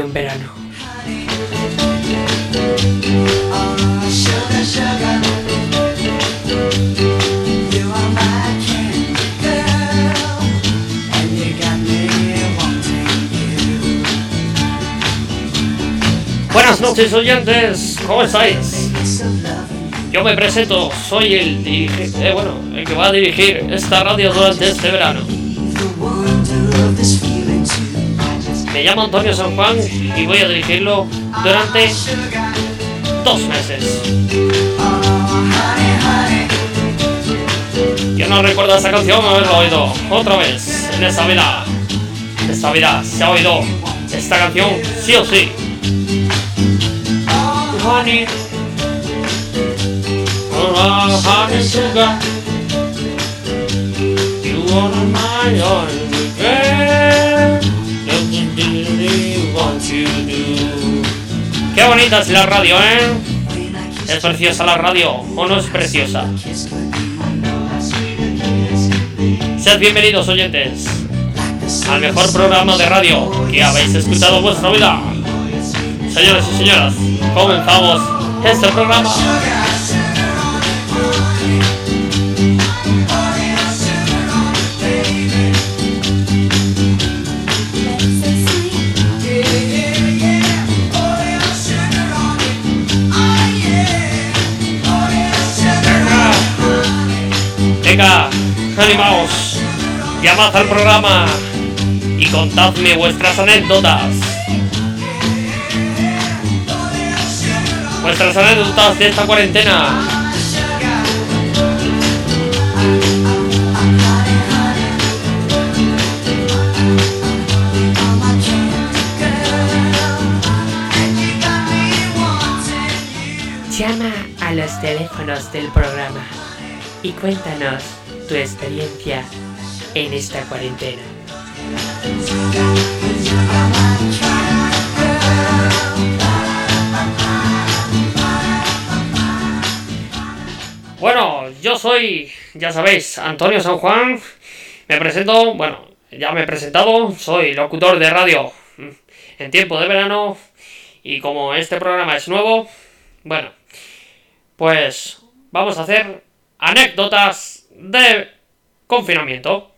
Verano. Buenas noches oyentes, ¿cómo estáis? Yo me presento, soy el dirige- eh, bueno, el que va a dirigir esta radio durante este verano. Me llamo Antonio San Juan y voy a dirigirlo durante dos meses. Yo no recuerdo esta canción haberla oído otra vez en esta vida. Esta vida se ha oído esta canción sí o sí. Honey, honey sugar, you are my bonita la radio, ¿eh? ¿Es preciosa la radio o no es preciosa? Sed bienvenidos oyentes al mejor programa de radio que habéis escuchado en vuestra vida. Señores y señoras, comenzamos este programa. Animaos, llamad al programa y contadme vuestras anécdotas. Vuestras anécdotas de esta cuarentena. Llama a los teléfonos del programa y cuéntanos tu experiencia en esta cuarentena. Bueno, yo soy, ya sabéis, Antonio San Juan. Me presento, bueno, ya me he presentado, soy locutor de radio en tiempo de verano. Y como este programa es nuevo, bueno, pues vamos a hacer anécdotas de confinamiento.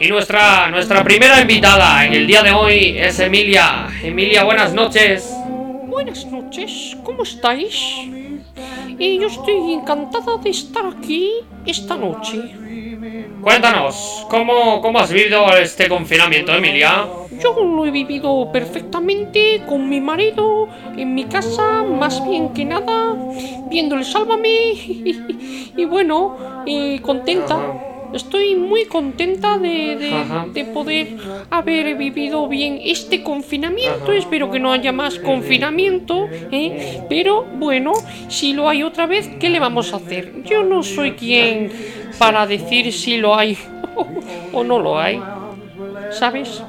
Y nuestra, nuestra primera invitada en el día de hoy es Emilia. Emilia, buenas noches. Buenas noches, ¿cómo estáis? Y yo estoy encantada de estar aquí esta noche. Cuéntanos, ¿cómo, cómo has vivido este confinamiento, Emilia? Yo lo he vivido perfectamente con mi marido en mi casa, más bien que nada, viendo el Sálvame y, y bueno, contenta. Estoy muy contenta de, de- de poder haber vivido bien este confinamiento. Espero que no haya más confinamiento. ¿eh? Pero bueno, si lo hay otra vez, ¿qué le vamos a hacer? Yo no soy quien para decir si lo hay o no lo hay. ¿Sabes?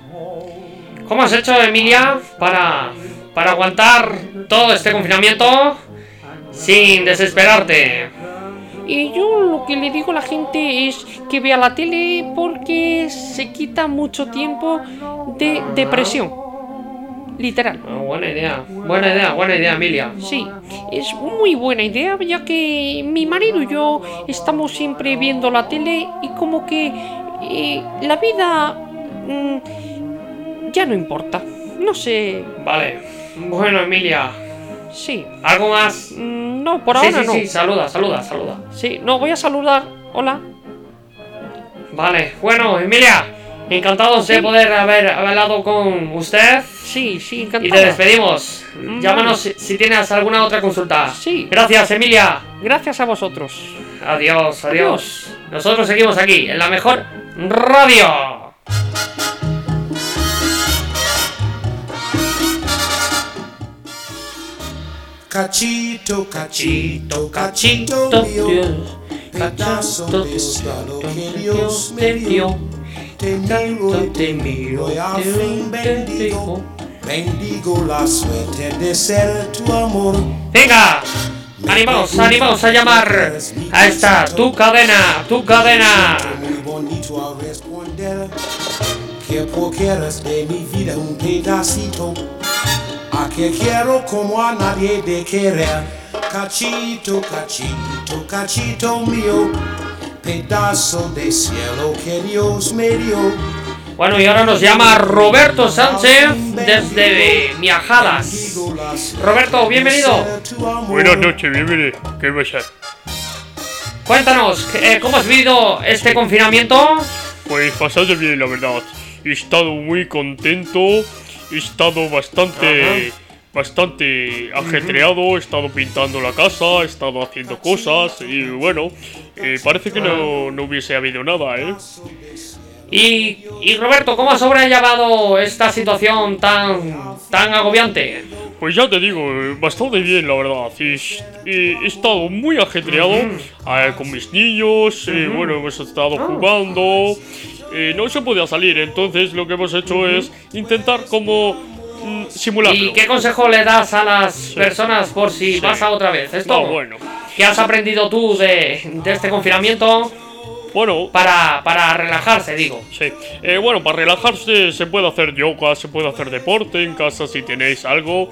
¿Cómo has hecho, Emilia, para, para aguantar todo este confinamiento sin desesperarte? Y yo lo que le digo a la gente es que vea la tele porque se quita mucho tiempo de depresión. Literal. Ah, buena idea, buena idea, buena idea, Emilia. Sí, es muy buena idea ya que mi marido y yo estamos siempre viendo la tele y como que eh, la vida mm, ya no importa. No sé, Vale. Bueno, Emilia, sí. ¿algo más? Mm, No, por sí, ahora sí, no. sí, saluda, saluda, saluda. Sí, no, voy a saludar. Hola. Vale, bueno, Emilia, encantados de Sí. poder haber hablado con usted. Sí, sí, Y encantada. te despedimos. Mm, Llámanos si, si tienes alguna otra consulta. Sí. Gracias, Emilia. Gracias a vosotros. Adiós, adiós. Nosotros seguimos aquí, en la mejor radio. Cachito, cachito, Cachito, mío, Dios, pedazo de regalo que que Dios me dio. te miro y te miro y al fin bendigo, bendigo la suerte de ser tu amor. Venga, animaos, animaos a llamar a esta tu cadena, tu cadena. Muy bonito al responder que quieras de mi vida un pedacito. Que quiero como a nadie de querer. Cachito, cachito, cachito mío. Pedazo de cielo que Dios me dio. Bueno, y ahora nos llama Roberto Sánchez desde Miajadas. Roberto, bienvenido. Buenas noches, bienvenido. ¿Qué pasa? Cuéntanos, eh, ¿cómo has vivido este confinamiento? Pues pasado bien, la verdad. He estado muy contento. He estado bastante. Bastante ajetreado, he estado pintando la casa, he estado haciendo cosas y bueno, eh, parece que no, no hubiese habido nada, ¿eh? Y, y Roberto, ¿cómo has sobrellevado esta situación tan, tan agobiante? Pues ya te digo, bastante bien, la verdad. Y he estado muy ajetreado eh, con mis niños. eh, bueno, hemos estado jugando. eh, no se podía salir, entonces lo que hemos hecho es intentar como simularlo. ¿Y qué consejo le das a las personas por si Sí. pasa otra vez? ¿Esto? No, bueno. ¿Qué has aprendido tú de, de este confinamiento Bueno, para, para relajarse, digo? sí. Eh, bueno, para relajarse se puede hacer yoga, se puede hacer deporte en casa si tenéis algo.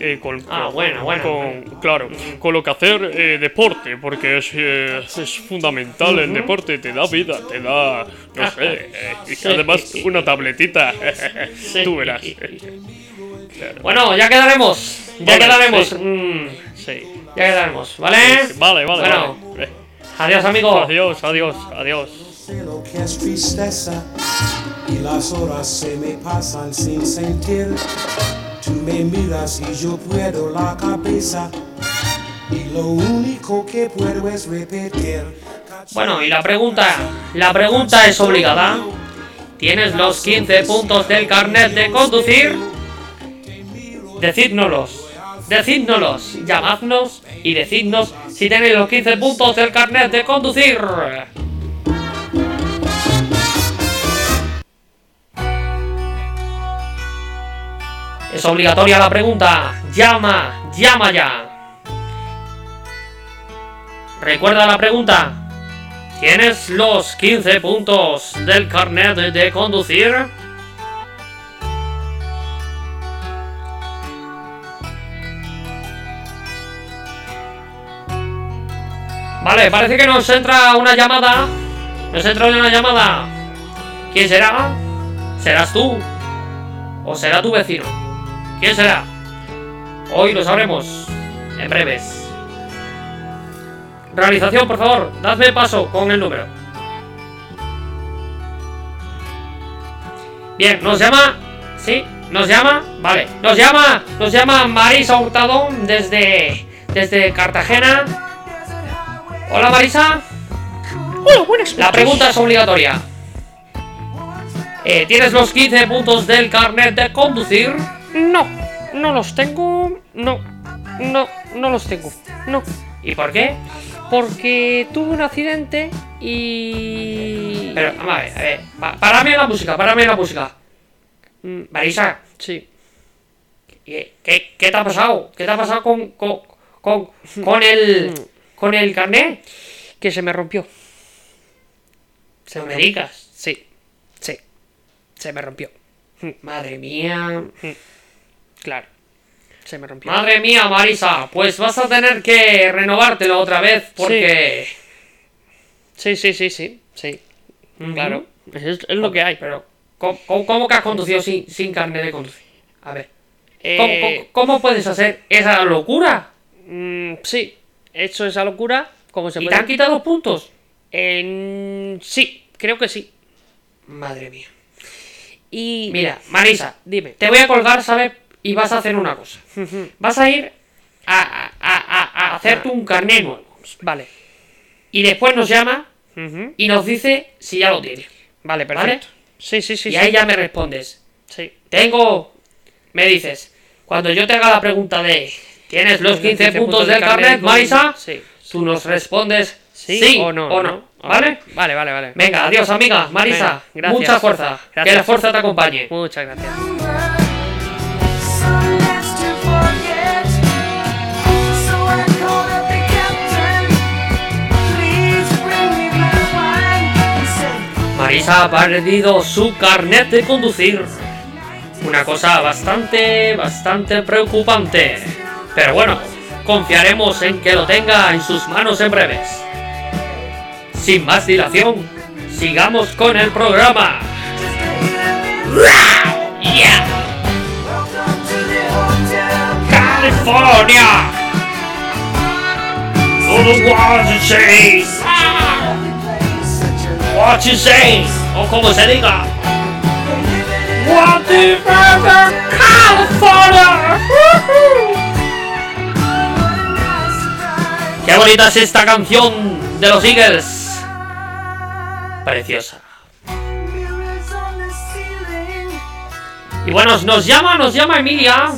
eh, con, Ah, con- bueno, bueno. con- claro, con lo que hacer eh, deporte, porque es, es fundamental el deporte, te da vida, te da, no sé, eh, y además una tabletita, tú verás. Bueno, ya quedaremos. Ya Vale, quedaremos. sí. mm, Sí. ya quedaremos, ¿vale? Vale, vale, Bueno, vale. Adiós, amigo. Adiós, adiós, adiós. Lo que es tristeza y las horas se me pasan sin sentir. Tú me miras y yo puedo la cabeza y lo único que puedo es repetir. Bueno, y la pregunta, la pregunta es obligada. ¿Tienes los 15 puntos del carnet de conducir? Decídnoslos. Decídnoslos. Llamadnos y decidnos si tenéis los 15 puntos del carnet de conducir. Es obligatoria la pregunta. Llama, llama ya. Recuerda la pregunta. ¿Tienes los 15 puntos del carnet de conducir? Vale, parece que nos entra una llamada. Nos entra una llamada. ¿Quién será? ¿Serás tú? ¿O será tu vecino? ¿Quién será? Hoy lo sabremos. En breves. Realización, por favor, dadme paso con el número. Bien, nos llama. Sí, nos llama. Vale, nos llama. Nos llama Marisa Hurtado desde. desde Cartagena. Hola Marisa. Hola, buenas La pregunta es obligatoria. Eh, ¿Tienes los 15 puntos del carnet de conducir? No, no los tengo. No, no, no los tengo. No. ¿Y por qué? Porque tuve un accidente y. Pero, vamos a ver, a ver. pa- Párame la música, párame la música. Mm, Marisa, Sí. ¿qué, qué, qué te ha pasado? ¿Qué te ha pasado con, con, con, con el. Con el carnet? Que se me rompió. Se me digas. Sí. Sí. Se me rompió. Madre mía. Claro. Se me rompió. Madre mía, Marisa. Pues vas a tener que renovártelo otra vez porque. Sí, sí, sí, sí. Sí. Claro. Es, es lo que hay. Pero, ¿cómo, que has conducido sin, sin carnet de conducir? A ver. ¿Cómo, Eh, cómo- cómo puedes hacer esa locura? mm, sí. He hecho esa locura. Como se ¿Y te puede. han quitado puntos? En- Sí, creo que sí. Madre mía. Y. Mira, Marisa, Dime. te voy a colgar, ¿sabes? Y vas a hacer una cosa. Vas a ir a, a- a- a- hacerte un carnet nuevo. Vale. Y después nos llama y nos dice si ya lo tiene. Vale, perfecto. Sí, sí, sí. y sí. ahí ya me respondes. Sí. Tengo. Me dices. Cuando yo te haga la pregunta de. ¿Tienes los 15 puntos del carnet, Marisa? Sí. Tú nos respondes ¿Sí, Sí o no? o no, ¿vale? Vale, vale, vale. Venga, adiós, amiga. Marisa, Venga, mucha fuerza. Que la fuerza te acompañe. Muchas gracias. Marisa ha perdido su carnet de conducir. Una cosa bastante, bastante preocupante. Pero bueno, confiaremos en que lo tenga en sus manos en breves. Sin más dilación, sigamos con el programa. Yeah. The. California. Oh, say? Such a What you? O como se diga. What the California. Bonita es esta canción de los Eagles. Preciosa. Y bueno, nos llama, nos llama Emilia.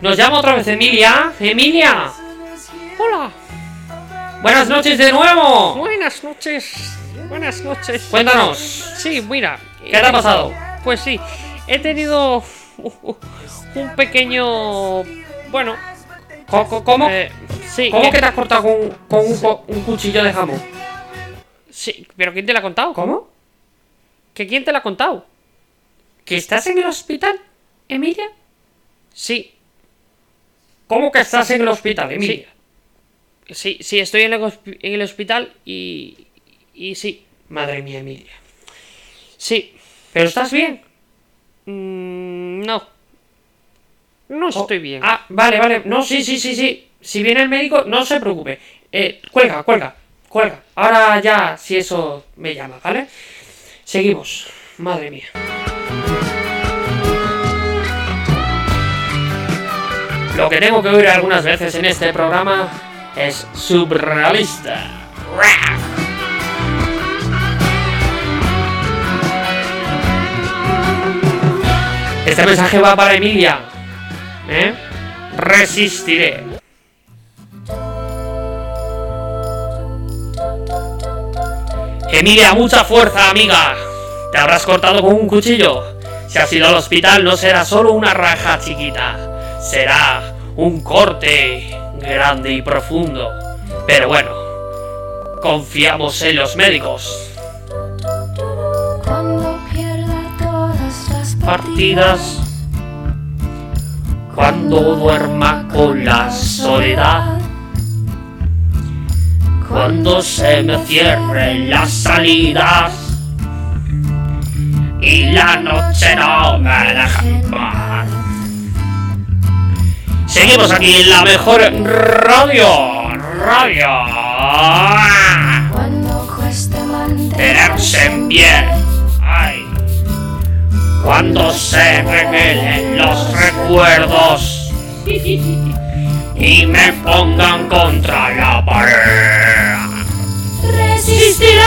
Nos llama otra vez Emilia. Emilia. Hola, Buenas noches de nuevo. buenas noches. Buenas noches. Cuéntanos. Sí, mira. ¿Qué te ha pasado? Pues sí, he tenido un pequeño... Bueno, Co- ¿Cómo? eh, sí. ¿Cómo eh, que te has cortado con, con un, cuchillo de jamón? Sí, pero ¿quién te la ha contado? ¿Cómo? ¿Que quién te la ha contado? ¿Que estás en el hospital, Emilia? Sí, ¿Cómo que estás en el hospital, Emilia? sí, sí, estoy en el, hospi- en el hospital y... Y sí, Madre mía, Emilia. sí. ¿Pero estás bien? Mm, no. No Oh, estoy bien. Ah, vale, vale. No, sí, sí, sí, sí. Si viene el médico, no se preocupe. Eh, cuelga, cuelga, cuelga. Ahora ya, si eso me llama, ¿vale? Seguimos. Madre mía. Lo que tengo que oír algunas veces en este programa es surrealista. Este mensaje va para Emilia. ¿Eh? Resistiré. Emilia, mucha fuerza, amiga. Te habrás cortado con un cuchillo. Si has ido al hospital, no será solo una raja chiquita. Será un corte grande y profundo. Pero bueno, confiamos en los médicos. Cuando pierda todas las Partidas. Cuando duerma con la soledad. Cuando se me cierren las salidas. Y la noche no me deja paz. Seguimos aquí en la mejor radio. Radio. Cuando cueste Tenerse en pie. Cuando se revelen los recuerdos y me pongan contra la pared. Resistiré.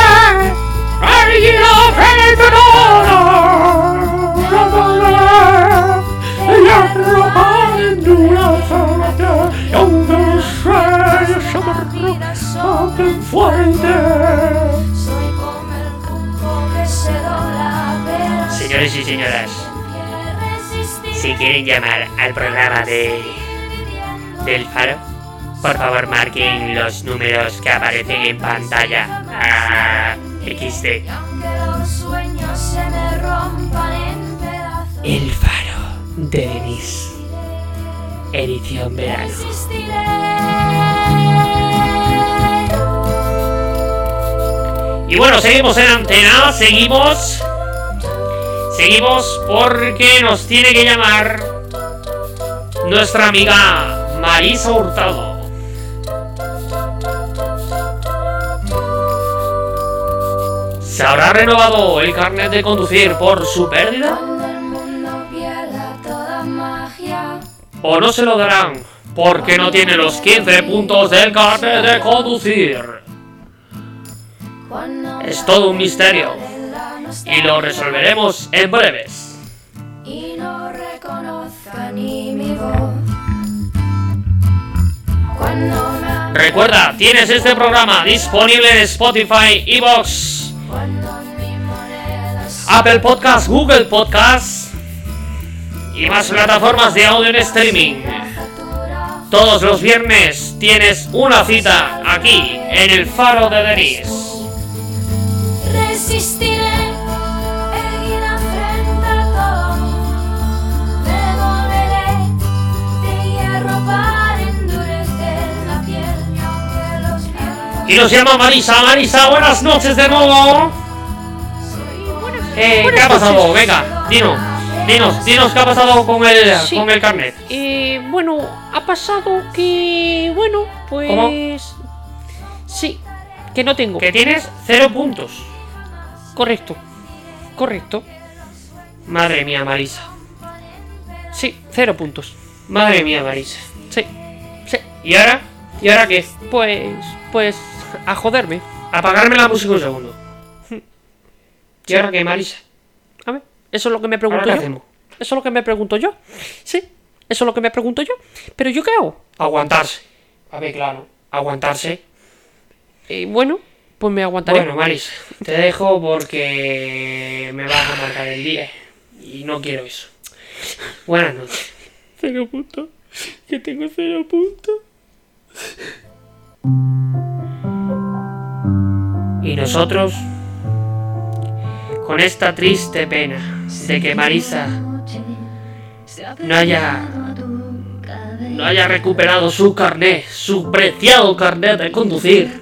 Señoras, si quieren llamar al programa de del faro, por favor marquen los números que aparecen en pantalla. Ah, XD. El faro de Denis. Edición verano. Y bueno, seguimos en antena, seguimos. Seguimos porque nos tiene que llamar nuestra amiga Marisa Hurtado. ¿Se habrá renovado el carnet de conducir por su pérdida? ¿O no se lo darán porque no tiene los 15 puntos del carnet de conducir? Es todo un misterio y lo resolveremos en breves. y no reconozca ni mi voz. Recuerda, tienes este programa disponible en Spotify, Evox, Apple Podcast, Google Podcast y más plataformas de audio en streaming. Todos los viernes tienes una cita aquí en el Faro de Denis. Resistiré Y nos llama Marisa. Marisa, buenas noches de nuevo. Eh, ¿Qué ha pasado? Venga, dinos, dinos, dinos qué ha pasado con el, Sí. con el carnet. Eh, bueno, ha pasado que. Bueno, pues. Sí, que no tengo. Que tienes cero puntos. Correcto. Correcto. Madre mía, Marisa. Sí, cero puntos. Madre mía, Marisa. Sí, sí. ¿Y ahora? ¿Y ahora qué? Pues. Pues. A joderme. Apagarme la música un segundo. ¿Y ahora qué, Marisa? A ver, eso es lo que me ¿Ahora pregunto yo. hacemos? Eso es lo que me pregunto yo. Sí, eso es lo que me pregunto yo. Pero yo qué hago? Aguantarse. A ver, claro. Aguantarse. Eh, bueno, pues me aguantaré. Bueno, Marisa, te dejo porque me vas a marcar el día. Y no quiero eso. Buenas noches. Cero puntos. Que tengo cero puntos. Y nosotros, con esta triste pena de que Marisa no haya, no haya recuperado su carnet, su preciado carnet de conducir,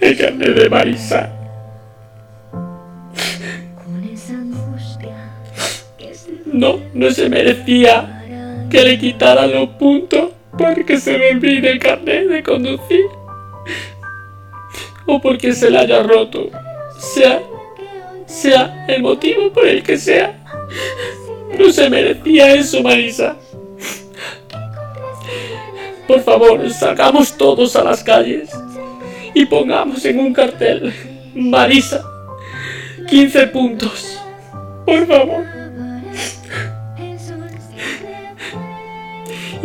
El carnet de Marisa. No, se merecía que le quitaran los puntos porque se le olvide el carnet de conducir. O porque se le haya roto. Sea, sea el motivo por el que sea. No se merecía eso, Marisa. Por favor, salgamos todos a las calles y pongamos en un cartel, Marisa, 15 puntos. Por favor.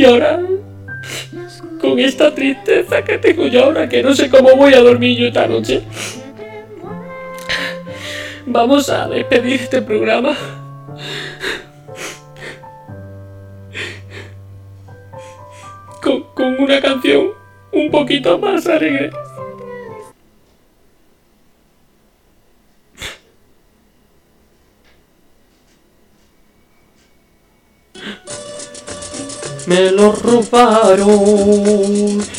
Y ahora, con esta tristeza que tengo yo ahora, que no sé cómo voy a dormir yo esta noche, vamos a despedir este programa. Con, con una canción un poquito más alegre. Me lo robaron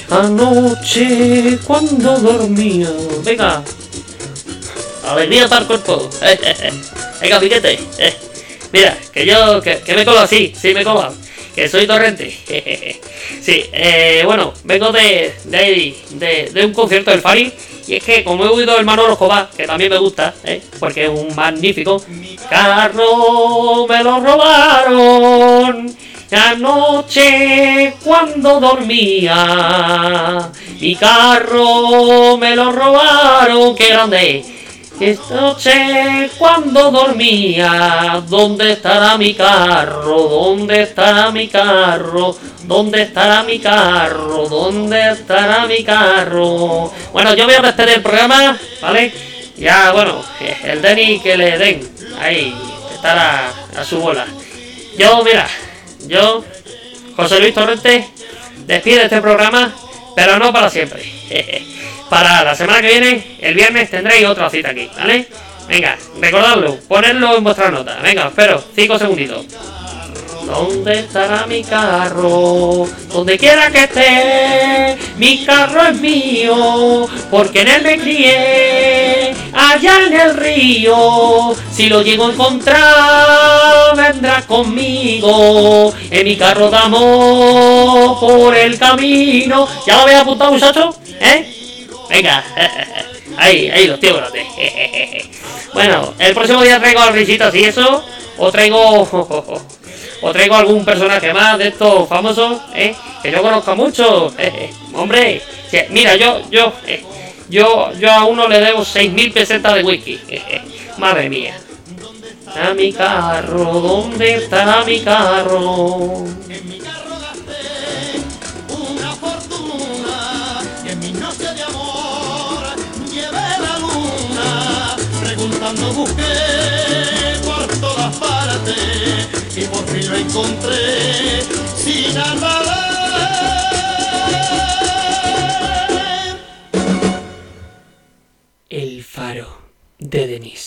anoche cuando dormía. Venga, alegría para el cuerpo. Venga, piquete. Mira, que yo, que, que me colo así, sí me colo, que soy torrente. sí, eh, bueno, vengo de, de, de, de un concierto del Fari. Y es que como he oído el Manolo Escobar, que también me gusta, ¿eh? porque es un magnífico, carro me lo robaron anoche cuando dormía. Mi carro me lo robaron, qué grande. Esta noche cuando dormía, ¿dónde estará mi carro? ¿Dónde estará mi carro? ¿Dónde estará mi carro? ¿Dónde estará mi carro? Bueno, yo voy a despedir el programa, ¿vale? Ya, bueno, el Denny que le den, ahí, estará a su bola. Yo, mira, yo, José Luis Torrente, despide este programa, pero no para siempre. Para la semana que viene, el viernes, tendréis otra cita aquí, ¿vale? Venga, recordadlo, ponedlo en vuestra nota. Venga, espero, cinco segunditos. ¿Dónde estará mi carro? Donde quiera que esté, mi carro es mío, porque en él me crié, allá en el río. Si lo llego a encontrar, vendrá conmigo. En mi carro damos por el camino. ¿Ya lo habéis apuntado, muchachos? ¿Eh? Venga, ahí, ahí los tíos. Bueno, el próximo día traigo risitas y eso, o traigo o traigo algún personaje más de estos famosos, ¿eh? que yo conozco mucho. eh, eh, hombre, mira, yo, yo, eh, Yo, yo a uno le debo 6.000 pesetas de whisky. Madre mía. A mi carro, ¿dónde está mi carro? En mi carro gasté una fortuna y en mi noche de amor llevé la luna. Preguntando busqué por todas partes y por fin lo encontré sin armar. De Denis.